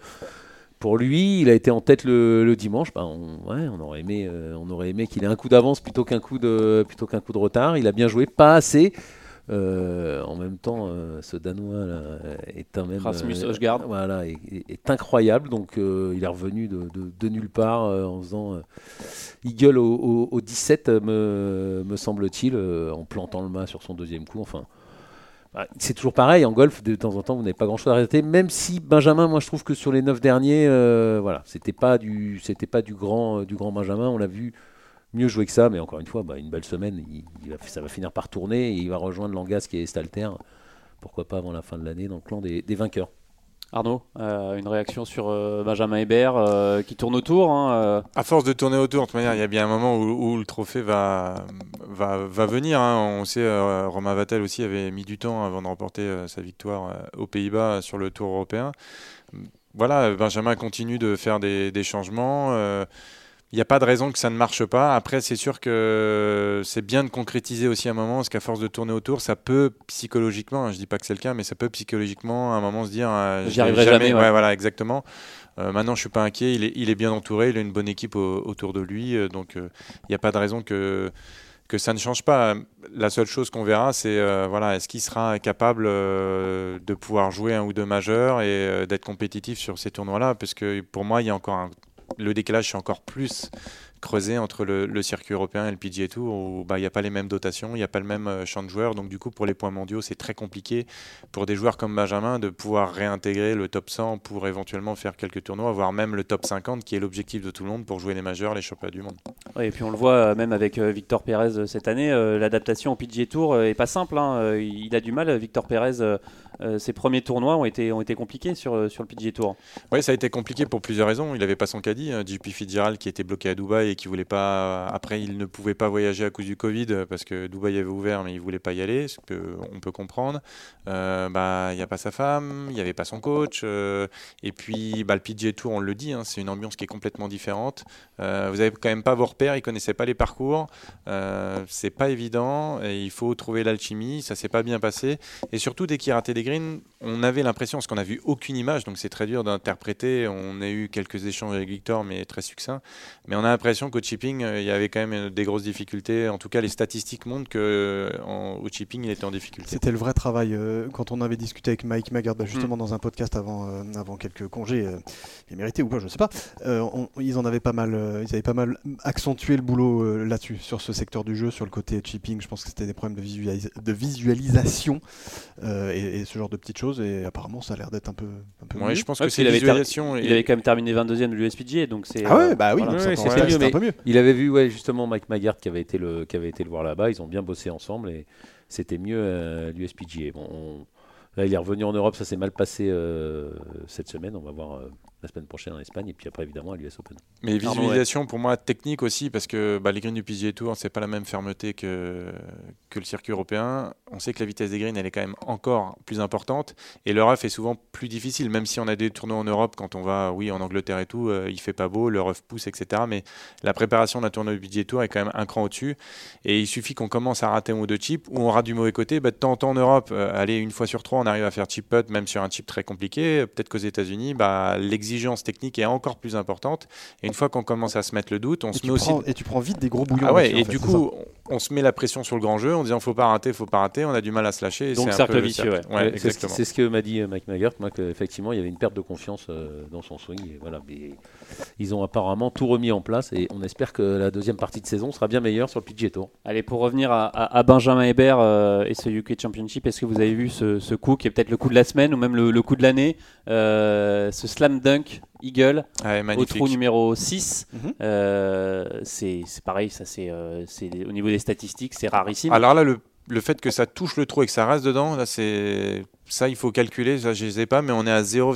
pour lui. Il a été en tête le, le dimanche. Ben, on, ouais, on aurait aimé, euh, on aurait aimé qu'il ait un coup d'avance plutôt qu'un coup de, plutôt qu'un coup de retard. Il a bien joué, pas assez. Euh, en même temps, euh, ce Danois là, est un même Rasmus voilà, est, incroyable. Donc, il est revenu de, de- de nulle part en faisant eagle au, au- au 17, euh, me, me semble-t-il, en plantant le mât sur son deuxième coup. Enfin, bah, c'est toujours pareil en golf. De temps en temps, vous n'avez pas grand-chose à arrêter. Même si Benjamin, moi, je trouve que sur les neuf derniers, euh, voilà, c'était pas du, c'était pas du grand, euh, du grand Benjamin. On l'a vu mieux jouer que ça, mais encore une fois, bah, une belle semaine. Ça va finir par tourner et il va rejoindre Langas qui est Stalter. Pourquoi pas avant la fin de l'année dans le clan des vainqueurs. Arnaud, euh, une réaction sur euh, Benjamin Hébert euh, qui tourne autour. hein, À force de tourner autour, de toute manière, il y a bien un moment où, le trophée va, va, venir. hein. On sait, Romain Vattel aussi avait mis du temps avant de remporter sa victoire aux Pays-Bas sur le Tour européen. Voilà, Benjamin continue de faire des changements. Il n'y a pas de raison que ça ne marche pas. Après, c'est sûr que c'est bien de concrétiser aussi un moment, parce qu'à force de tourner autour, ça peut psychologiquement, je dis pas que c'est le cas, mais ça peut psychologiquement à un moment se dire, euh, j'y arriverai jamais. ouais. voilà, exactement. Euh, maintenant, je suis pas inquiet. Il est, il est, bien entouré. Il a une bonne équipe autour de lui, euh, donc il n'y a pas de raison que que ça ne change pas. La seule chose qu'on verra, c'est voilà, est-ce qu'il sera capable de pouvoir jouer un ou deux majeurs et d'être compétitif sur ces tournois-là, parce que pour moi, il y a encore un le décalage est encore plus creusé entre le, circuit européen et le PGA Tour où bah, il n'y a pas les mêmes dotations, il n'y a pas le même euh, champ de joueurs. Donc du coup, pour les points mondiaux, c'est très compliqué pour des joueurs comme Benjamin de pouvoir réintégrer le top 100 pour éventuellement faire quelques tournois, voire même le top 50 qui est l'objectif de tout le monde pour jouer les majeurs, les championnats du monde. et puis on le voit euh, même avec euh, Victor Pérez cette année, l'adaptation au PGA Tour est pas simple. Hein. Il a du mal, Victor Pérez ses premiers tournois ont été, ont été compliqués sur, sur le PGA Tour. Oui, ça a été compliqué pour plusieurs raisons. Il n'avait pas son caddie, hein, JP Fitzgerald qui était bloqué à Dubaï et qui voulait pas. Après, il ne pouvait pas voyager à cause du Covid parce que Dubaï avait ouvert, mais il voulait pas y aller, ce qu'on peut comprendre. Euh, bah, il n'y a pas sa femme, il n'y avait pas son coach. et puis, bah, le PGA Tour, on le dit, hein, c'est une ambiance qui est complètement différente. vous n'avez quand même pas vos repères, ils connaissaient pas les parcours. c'est pas évident. Et il faut trouver l'alchimie. Ça s'est pas bien passé. Et surtout, dès qu'il ratait des on avait l'impression, parce qu'on n'a vu aucune image, donc c'est très dur d'interpréter. On a eu quelques échanges avec Victor, mais très succincts. Mais on a l'impression qu'au chipping, euh, il y avait quand même des grosses difficultés. En tout cas, les statistiques montrent qu'au euh, chipping, il était en difficulté. C'était le vrai travail. Euh, quand on avait discuté avec Mike Maggard, bah, justement mm. dans un podcast avant, avant quelques congés, il mérité ou pas, je ne sais pas, ils en avaient pas mal, ils avaient pas mal accentué le boulot là-dessus, sur ce secteur du jeu, sur le côté chipping. Je pense que c'était des problèmes de, de visualisation et, ce genre de petites choses et apparemment ça a l'air d'être un peu, un peu ouais, je pense que c'est il, il avait quand même terminé 22e de donc c'est ah ouais bah oui c'est un il avait vu ouais justement Mike Maggart qui avait été le qui avait été le voir là-bas. Ils ont bien bossé ensemble et c'était mieux euh, l'USPGA. Bon là il est revenu en Europe. Ça s'est mal passé euh, cette semaine. On va voir euh, la semaine prochaine en Espagne et puis après évidemment à l'US Open. Mais visualisation pour moi technique aussi parce que bah, les greens du PGA Tour c'est pas la même fermeté que, que le circuit européen. On sait que la vitesse des greens elle est quand même encore plus importante et le rough est souvent plus difficile même si on a des tournois en Europe quand on va oui en Angleterre et tout euh, il fait pas beau le rough pousse etc mais la préparation d'un tournoi du PGA Tour est quand même un cran au-dessus et il suffit qu'on commence à rater un ou deux chips ou on rate du mauvais côté bah, de temps en temps en Europe euh, aller une fois sur trois on arrive à faire chip putt même sur un chip très compliqué peut-être qu'aux États-Unis bah, l'exigence technique est encore plus importante. Et une fois qu'on commence à se mettre le doute, on se met aussi. Et tu prends vite des gros bouillons. Ah ouais, et du coup, on, se met la pression sur le grand jeu en disant faut pas rater, faut pas rater. On a du mal à se lâcher. Donc cercle vicieux. Ouais. c'est ce que m'a dit euh, Mike Maggart, moi, qu'effectivement, il y avait une perte de confiance euh, dans son swing. Et voilà, mais ils ont apparemment tout remis en place et on espère que la deuxième partie de saison sera bien meilleure sur le PGA Tour. Allez, pour revenir à, Benjamin Hébert euh, et ce UK Championship, est-ce que vous avez vu ce, coup qui est peut-être le coup de la semaine ou même le, coup de l'année Ce slam dunk Eagle au trou numéro 6. Mhm. Euh, c'est pareil, ça c'est euh, au niveau des statistiques, c'est rarissime. Alors là, le, le, fait que ça touche le trou et que ça reste dedans, là c'est ça il faut calculer, ça je sais pas, mais on est à 0,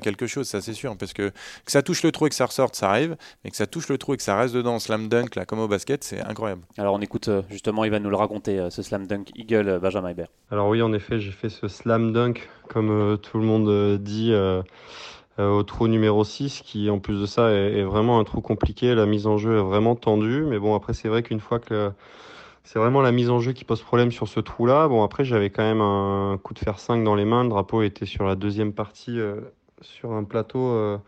quelque chose, ça c'est sûr, parce que que ça touche le trou et que ça ressorte, ça arrive, mais que ça touche le trou et que ça reste dedans, slam dunk là comme au basket, c'est incroyable. Alors on écoute euh, justement, il va nous le raconter ce slam dunk Eagle Benjamin Hébert. Alors oui, en effet, j'ai fait ce slam dunk comme tout le monde dit. Euh, au trou numéro 6 qui en plus de ça est, vraiment un trou compliqué. La mise en jeu est vraiment tendue. Mais bon après c'est vrai qu'une fois que c'est vraiment la mise en jeu qui pose problème sur ce trou-là. Bon après j'avais quand même un coup de fer 5 dans les mains. Le drapeau était sur la deuxième partie euh, sur un plateau euh,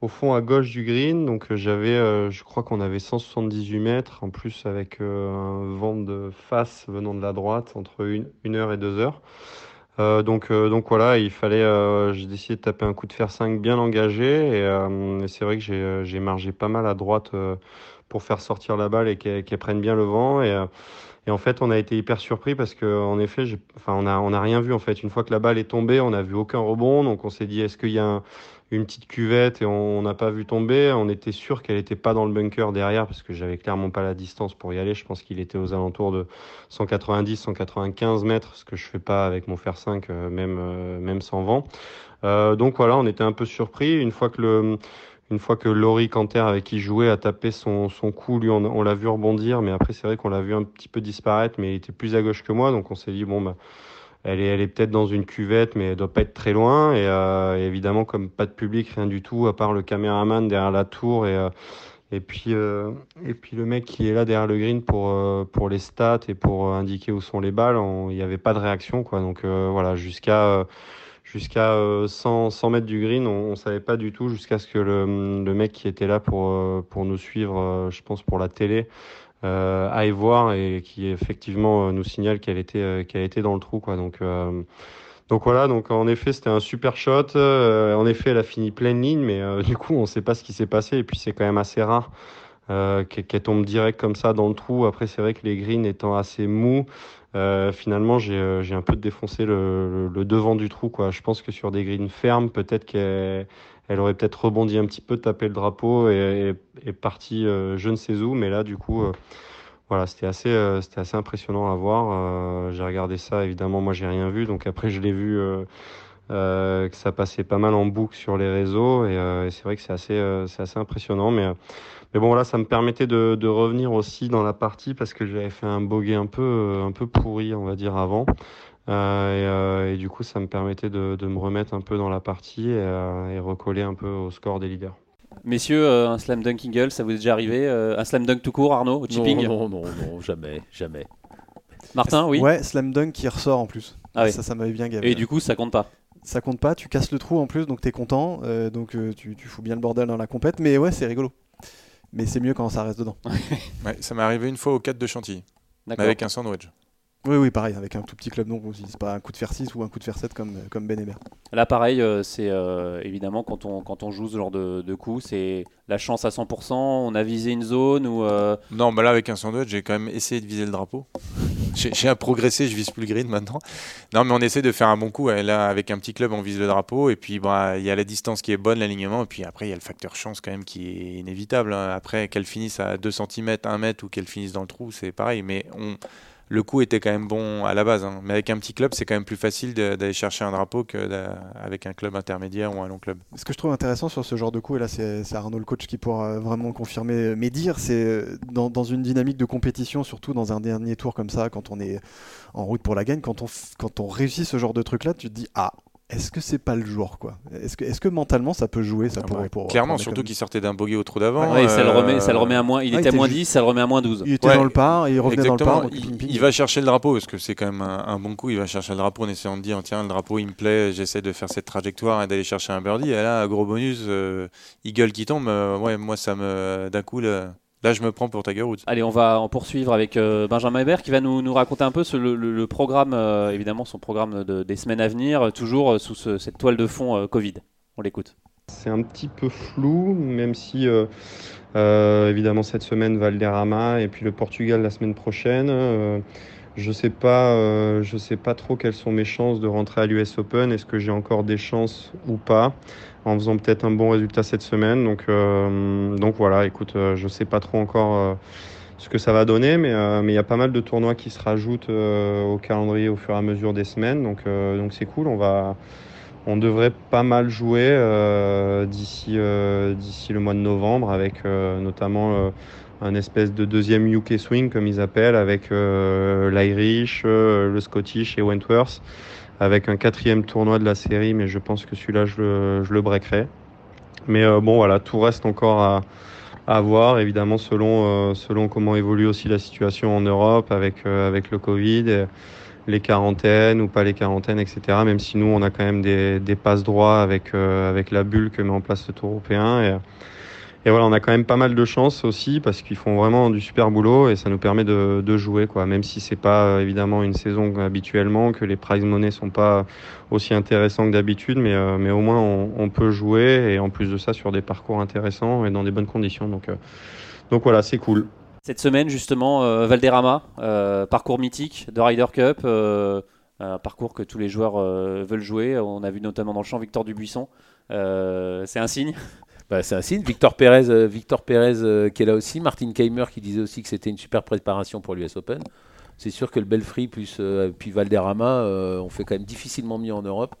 au fond à gauche du green. Donc j'avais, je crois qu'on avait 178 mètres en plus avec un vent de face venant de la droite entre une, une heure et deux heures. Euh, donc, euh, donc voilà, il fallait, euh, j'ai décidé de taper un coup de fer 5 bien engagé et, c'est vrai que j'ai margé pas mal à droite pour faire sortir la balle et qu'elle prenne bien le vent et, et, en fait on a été hyper surpris parce que en effet, on a rien vu en fait une fois que la balle est tombée, on n'a vu aucun rebond donc on s'est dit est-ce qu'il y a un une petite cuvette et on n'a pas vu tomber? On était sûr qu'elle n'était pas dans le bunker derrière parce que j'avais clairement pas la distance pour y aller. Je pense qu'il était aux alentours de 190, 195 mètres, ce que je fais pas avec mon fer 5, euh, même, euh, même sans vent. Euh, donc voilà, on était un peu surpris. Une fois que le, une fois que Laurie Canter avec qui jouait a tapé son, son coup, lui on, l'a vu rebondir, mais après c'est vrai qu'on l'a vu un petit peu disparaître, mais il était plus à gauche que moi, donc on s'est dit bon bah elle est, elle est peut-être dans une cuvette, mais elle doit pas être très loin. Et, euh, évidemment, comme pas de public, rien du tout, à part le caméraman derrière la tour et, euh, Et puis, euh, et puis le mec qui est là derrière le green pour, pour les stats et pour indiquer où sont les balles, il n'y avait pas de réaction. Quoi. Donc voilà, jusqu'à jusqu'à 100, 100, mètres du green, on ne savait pas du tout jusqu'à ce que le, mec qui était là pour, pour nous suivre, je pense pour la télé, aille voir et qui effectivement nous signale qu'elle était, qu'elle était dans le trou. Quoi. Donc donc voilà, donc en effet, c'était un super shot. Euh, en effet, elle a fini pleine ligne, mais euh, du coup, on ne sait pas ce qui s'est passé. Et puis, c'est quand même assez rare euh, qu'elle tombe direct comme ça dans le trou. Après, c'est vrai que les greens étant assez mous, finalement, j'ai un peu défoncé le, devant du trou. Je pense que sur des greens fermes, peut-être qu'elle elle aurait peut-être rebondi un petit peu, tapé le drapeau et, et, et parti je ne sais où. Mais là, du coup voilà, c'était assez, euh, c'était assez impressionnant à voir. Euh, j'ai regardé ça, évidemment, moi j'ai rien vu, donc après je l'ai vu euh, que ça passait pas mal en boucle sur les réseaux, et, c'est vrai que c'est assez, c'est assez impressionnant. Mais, mais bon, là, ça me permettait de, de, revenir aussi dans la partie parce que j'avais fait un bogey un peu, un peu pourri, on va dire, avant. Et, et, du coup, ça me permettait de, de, me remettre un peu dans la partie et, et recoller un peu au score des leaders. Messieurs, euh, un slam dunk Eagle, ça vous est déjà arrivé euh, Un slam dunk tout court, Arnaud, au chipping non, non, non, jamais, jamais. Martin, oui Ouais, slam dunk qui ressort en plus. Ah ça, ça m'avait bien gavé. Et du coup, ça compte pas Ça compte pas, tu casses le trou en plus, donc t'es content, euh, donc tu, tu, fous bien le bordel dans la compète, mais ouais, c'est rigolo. Mais c'est mieux quand ça reste dedans. ouais, ça m'est arrivé une fois au 4 de chantilly, avec un sandwich. Oui, oui, pareil, avec un tout petit club, donc c'est pas un coup de fer 6 ou un coup de fer 7 comme, comme Ben Hébert. Là, pareil, euh, c'est euh, évidemment quand on, quand on joue ce genre de, de coup, c'est la chance à 100%, on a visé une zone ou. Euh, non, mais là, avec un sandwich, j'ai quand même essayé de viser le drapeau. j'ai progressé, je vise plus le green maintenant. Non, mais on essaie de faire un bon coup. Là, avec un petit club, on vise le drapeau, et puis bah, il y a la distance qui est bonne, l'alignement, et puis après, il y a le facteur chance quand même qui est inévitable. Hein. Après, qu'elle finisse à 2 cm, 1 mètre ou qu'elle finisse dans le trou, c'est pareil, mais on le coup était quand même bon à la base. Hein. Mais avec un petit club, c'est quand même plus facile d'aller chercher un drapeau qu'avec un club intermédiaire ou un long club. Ce que je trouve intéressant sur ce genre de coup, et là c'est Arnaud le coach qui pourra vraiment confirmer mes dires, c'est euh, dans, une dynamique de compétition, surtout dans un dernier tour comme ça, quand on est en route pour la gagne, quand on, quand on réussit ce genre de truc là, tu te dis ah est-ce que c'est pas le jour quoi? Est-ce que, est que mentalement ça peut jouer ça ah pour, Clairement, surtout qu'il sortait d'un bogey au trou d'avant. Ouais, ça, le remet, ça le remet à moins. Il était à moins 10, ça le remet à moins 12. Il était dans le par, il revenait dans le par. Il, va chercher le drapeau parce que c'est quand même un, bon coup. Il va chercher le drapeau en essayant de dire tiens, le drapeau il me plaît, j'essaie de faire cette trajectoire et d'aller chercher un birdie. Et là, gros bonus, euh, Eagle qui tombe. Euh, ouais, moi ça me d'un coup. Là, je me prends pour Tiger Woods. Allez, on va en poursuivre avec euh, Benjamin Hébert qui va nous, nous raconter un peu le, programme, euh, évidemment, son programme des semaines à venir, euh, toujours sous cette toile de fond Covid. On l'écoute. C'est un petit peu flou, même si évidemment cette semaine Valderrama et puis le Portugal la semaine prochaine. Je sais pas, je sais pas trop quelles sont mes chances de rentrer à l'US Open. Est-ce que j'ai encore des chances ou pas en faisant peut-être un bon résultat cette semaine. Donc, euh, donc voilà, écoute, euh, je sais pas trop encore euh, ce que ça va donner, mais il y a pas mal de tournois qui se rajoutent au calendrier au fur et à mesure des semaines. Donc donc c'est cool, on va on devrait pas mal jouer d'ici d'ici le mois de novembre avec notamment un espèce de deuxième UK swing comme ils appellent avec l'Irish, le Scottish et Wentworth avec un quatrième tournoi de la série, mais je pense que celui-là, je le, je le breakerai. Mais euh, bon, voilà, tout reste encore à, à voir, évidemment, selon, euh, selon comment évolue aussi la situation en Europe avec, euh, avec le Covid, les quarantaines ou pas les quarantaines, etc. Même si nous, on a quand même des, des passes droits avec, avec la bulle que met en place le Tour européen. Et, et voilà, on a quand même pas mal de chance aussi parce qu'ils font vraiment du super boulot et ça nous permet de, jouer, quoi. Même si c'est pas euh, évidemment une saison habituellement, que les prize money sont pas aussi intéressants que d'habitude, mais, euh, mais au moins on, on, peut jouer et en plus de ça sur des parcours intéressants et dans des bonnes conditions. Donc, euh, donc voilà, c'est cool. Cette semaine justement, Valderrama, parcours mythique de Ryder Cup. un parcours que tous les joueurs veulent jouer. On a vu notamment dans le champ Victor Dubuisson. c'est un signe bah, c'est un signe. Victor Pérez, euh, euh, qui est là aussi. Martin Keimer qui disait aussi que c'était une super préparation pour l'US Open. C'est sûr que le Belfry plus euh, puis Valderrama, on fait quand même difficilement mieux en Europe.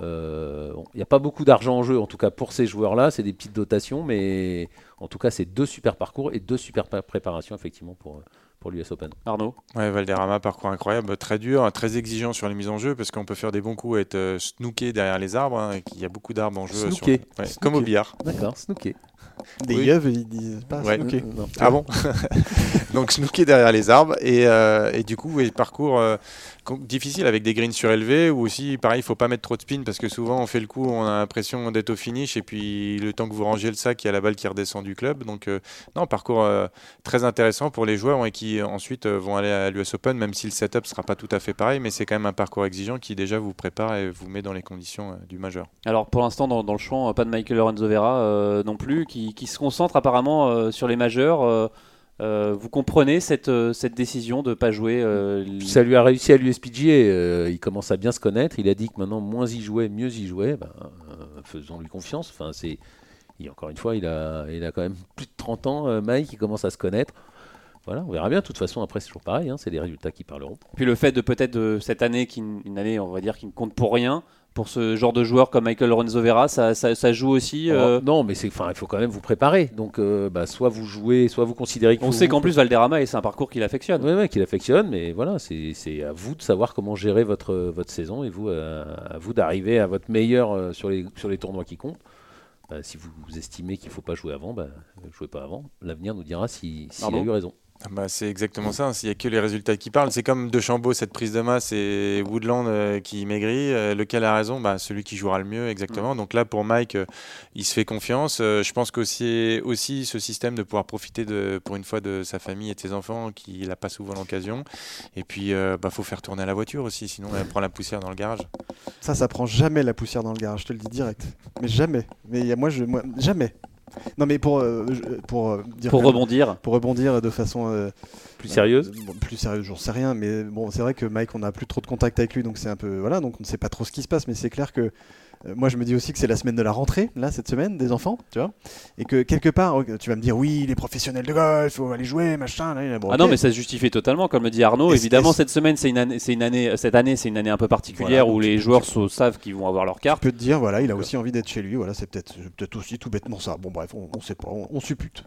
Il n'y a pas beaucoup d'argent en jeu, en tout cas pour ces joueurs-là. C'est des petites dotations, mais en tout cas, c'est deux super parcours et deux super préparations, effectivement, pour, pour l'US Open. Arnaud Ouais, Valderrama, parcours incroyable, très dur, très exigeant sur les mises en jeu parce qu'on peut faire des bons coups et être euh, snooké derrière les arbres. Hein, et qu'il y a beaucoup d'arbres en jeu. Snooké. Comme au billard. D'accord, snooké. Des Oui. yeux, ils disent pas. Ouais. ok. Non. Ah bon Donc snooker derrière les arbres et, euh, et du coup oui, parcours euh, difficile avec des greens surélevés ou aussi pareil il faut pas mettre trop de spin parce que souvent on fait le coup on a l'impression d'être au finish et puis le temps que vous rangez le sac il y a la balle qui redescend du club donc euh, non parcours euh, très intéressant pour les joueurs et qui ensuite euh, vont aller à l'US Open même si le setup sera pas tout à fait pareil mais c'est quand même un parcours exigeant qui déjà vous prépare et vous met dans les conditions du majeur. Alors pour l'instant dans, le champ, pas de Michael Lorenzo Vera non plus, qui, se concentre apparemment sur les majeurs. Euh, vous comprenez cette, euh, cette décision de ne pas jouer euh, l- Ça lui a réussi à l'USPGA, euh, il commence à bien se connaître, il a dit que maintenant moins il jouait, mieux il jouait, ben, euh, faisons-lui confiance. Enfin, c'est, encore une fois, il a, il a quand même plus de 30 ans, euh, Mike, il commence à se connaître. Voilà, on verra bien. De toute façon, après, c'est toujours pareil, hein, c'est les résultats qui parleront. Puis le fait de peut-être de cette année, qui, une année on va dire qui ne compte pour rien, pour ce genre de joueur comme Michael Lorenzo Vera, ça, ça, ça joue aussi. euh, Oh, non, mais c'est, il faut quand même vous préparer. Donc, euh, bah, soit vous jouez, soit vous considérez que on vous- sait qu'en plus Valderrama, c'est un parcours qu'il affectionne. Oui, oui, qu'il affectionne, mais voilà, c'est à vous de savoir comment gérer votre, votre saison et vous, euh, à vous d'arriver à votre meilleur euh, sur, les, sur les tournois qui comptent. Euh, si vous, estimez qu'il ne faut pas jouer avant, bah, jouez pas avant. L'avenir nous dira si- s'il a eu raison. Ah Bah, c'est exactement ça. hein. S'il n'y a que les résultats qui parlent, c'est comme De Chambaud, cette prise de masse et Woodland euh, qui maigrit. Euh, lequel a raison? Bah, Celui qui jouera le mieux, exactement. Donc là, pour Mike, euh, il se fait confiance. Je pense qu'aussi aussi ce système de pouvoir profiter de, pour une fois de sa famille et de ses enfants, qu'il n'a pas souvent l'occasion. Et puis, il bah, faut faire tourner la voiture aussi, sinon elle prend la poussière dans le garage. Ça, ça prend jamais la poussière dans le garage, je te le dis direct. Mais jamais. Mais il y a- moi, je, moi, jamais. Non, mais pour, euh, pour euh, dire Pour quand même- rebondir, pour rebondir de façon euh, Plus sérieuse. euh, bon, plus sérieuse, j'en sais rien, mais bon, c'est vrai que Mike, on n'a plus trop de contact avec lui, donc c'est un peu voilà, donc on ne sait pas trop ce qui se passe, mais c'est clair que moi, je me dis aussi que c'est la semaine de la rentrée, là, cette semaine, des enfants, tu vois, et que quelque part, tu vas me dire, oui, les professionnels de golf, faut aller jouer, machin. Là, bon, Ah non, mais ça se justifie totalement, comme le dit Arnaud. Évidemment, cette semaine, c'est une année, c'est une année, cette année, c'est une année un peu particulière Voilà, où les joueurs so- savent qu'ils vont avoir leur carte. peux te dire, voilà, il a aussi envie d'être chez lui, voilà, c'est peut-être peut aussi tout bêtement ça. Bon, bref, on, on sait pas, on, on suppute.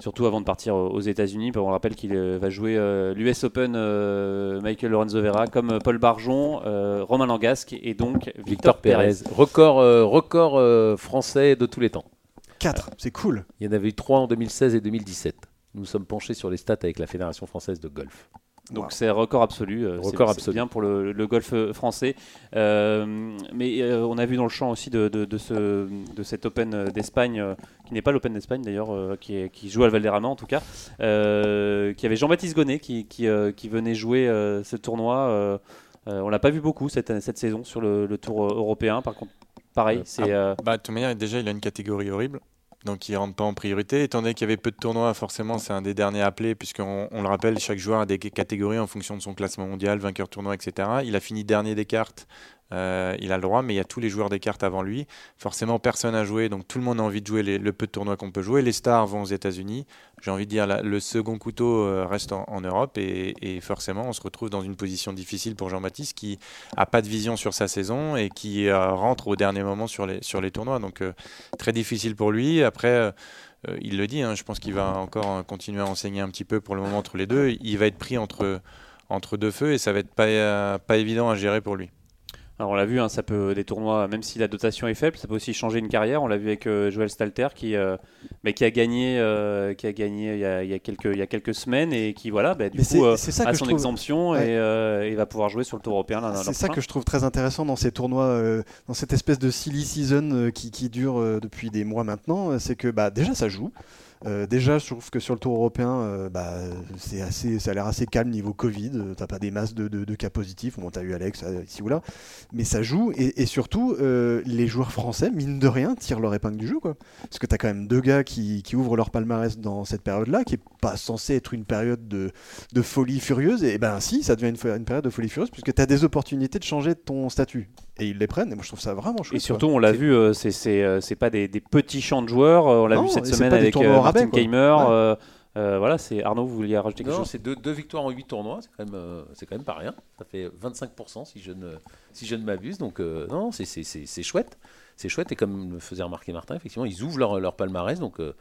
Surtout avant de partir euh, aux États-Unis. On rappelle qu'il euh, va jouer l'US Open, euh, Michael Lorenzo Vera, comme euh, Paul Barjon, euh, Romain Langasque et donc Victor, Victor Pérez. Pérez. Record, euh, record euh, français de tous les temps. 4, c'est cool. Il y en avait eu trois en 2016 et 2017. Nous nous sommes penchés sur les stats avec la Fédération française de golf. Donc Wow. c'est record absolu. euh, c'est- Record absolu. bien pour le, le golf euh, français. Euh, mais euh, on a vu dans le champ aussi de, de, de ce, de cet Open d'Espagne, euh, qui n'est pas l'Open d'Espagne d'ailleurs, euh, qui, est- qui joue à Valderrama en tout cas, euh, qui avait Jean-Baptiste Gonnet qui, qui, euh, qui venait jouer euh, ce tournoi. euh, euh, on l'a pas vu beaucoup cette, cette saison sur le, le tour européen. Par contre, pareil, c'est euh, Bah, de toute manière, déjà, il a une catégorie horrible. Donc, il ne rentre pas en priorité. Étant donné qu'il y avait peu de tournois, forcément, c'est un des derniers appelés, puisqu'on on le rappelle, chaque joueur a des catégories en fonction de son classement mondial, vainqueur tournoi, etc. Il a fini dernier des cartes. Euh, il a le droit, mais il y a tous les joueurs des cartes avant lui. Forcément, personne n'a joué, donc tout le monde a envie de jouer le peu de tournois qu'on peut jouer. Les stars vont aux États-Unis. J'ai envie de dire, la- le second couteau euh, reste en, Europe, et, forcément, on se retrouve dans une position difficile pour Jean-Baptiste qui a pas de vision sur sa saison et qui euh, rentre au dernier moment sur les, tournois. Donc, très difficile pour lui. Après, il le dit, hein, je pense qu'il va encore continuer à enseigner un petit peu pour le moment entre les deux. Il va être pris entre, deux feux et ça va être pas, pas évident à gérer pour lui. Alors on l'a vu, hein, ça peut des tournois, même si la dotation est faible, ça peut aussi changer une carrière. On l'a vu avec euh, Joël Stalter qui, euh, bah, qui a gagné, euh, qui a gagné il y a, il y a quelques, il y a quelques semaines et qui voilà, bah, du Mais coup c'est ça a son trouve. exemption Ouais. et, et va pouvoir jouer sur le Tour européen. C'est ça que je trouve très intéressant dans ces tournois, dans cette espèce de silly season qui, qui dure depuis des mois maintenant, c'est que bah, déjà ça joue. Euh, déjà, je trouve que sur le Tour européen, euh, bah, c'est assez, ça a l'air assez calme niveau Covid. Euh, T'as pas des masses de, cas positifs. Bon, t'as eu Alex euh, ici ou là, mais ça joue. Et, et surtout, les joueurs français, mine de rien, tirent leur épingle du jeu. Parce que t'as quand même deux gars qui, ouvrent leur palmarès dans cette période-là, qui est pas censée être une période de, folie furieuse. Et ben si, ça devient une, une période de folie furieuse, puisque tu as des opportunités de changer ton statut. Et ils les prennent, et moi je trouve ça vraiment chouette. Et surtout, on l'a vu, euh, c'est c'est euh, c'est pas des, des petits champs de joueurs. euh, on l'a vu cette semaine avec euh, Martin quoi. Keimer. Ouais. euh, euh, voilà, c'est Arnaud, vous vouliez rajouter quelque Non, chose? c'est deux, deux victoires en huit tournois, c'est quand, même, euh, c'est quand même pas rien. Ça fait 25% si je ne, si je ne m'abuse. Donc, euh, non, c'est, c'est, c'est, c'est chouette. C'est chouette. Et comme le faisait remarquer Martin, effectivement, ils ouvrent leur, leur palmarès. Donc, euh,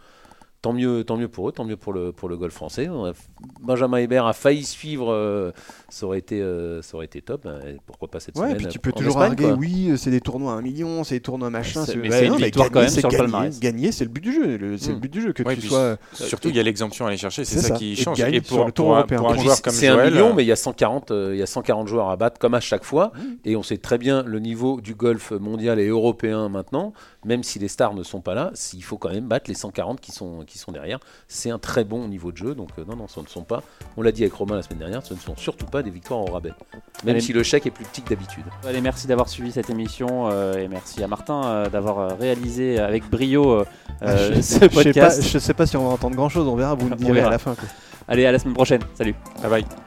tant mieux, tant mieux pour eux, tant mieux pour le, pour le golf français. A- Benjamin Hébert a failli suivre, euh, ça, aurait été, euh, ça aurait été top. hein, et pourquoi pas cette Ouais, semaine puis tu peux en toujours Espagne, arguer, oui, c'est des tournois à un million, c'est des tournois machin. C'est- mais ouais, c'est une non, victoire gagner, quand même c'est sur le gagner. palmarès. Gagner, c'est le but du jeu. le- C'est Mm. le but du jeu que Ouais, tu puis sois. Surtout, il y a l'exemption à aller chercher, c'est ça, ça. qui Et change. gagne Et sur pour, le tour pour un, européen. pour un joueur comme c'est un million, euh, mais il y a 140, euh, il y a 140 joueurs à battre comme à chaque fois, Mmh. et on sait très bien le niveau du golf mondial et européen maintenant. Même si les stars ne sont pas là, il faut quand même battre les 140 qui sont qui sont derrière. C'est un très bon niveau de jeu, donc euh, non non, ce ne sont pas. On l'a dit avec Romain la semaine dernière, ce ne sont surtout pas des victoires au rabais. Même Allez. si le chèque est plus petit que d'habitude. Allez, merci d'avoir suivi cette émission euh, et merci à Martin euh, d'avoir réalisé avec brio je, ce je sais pas, podcast. je sais pas si on va entendre grand chose, on verra, vous me direz à la fin. quoi. Allez, à la semaine prochaine. Salut. Bye bye.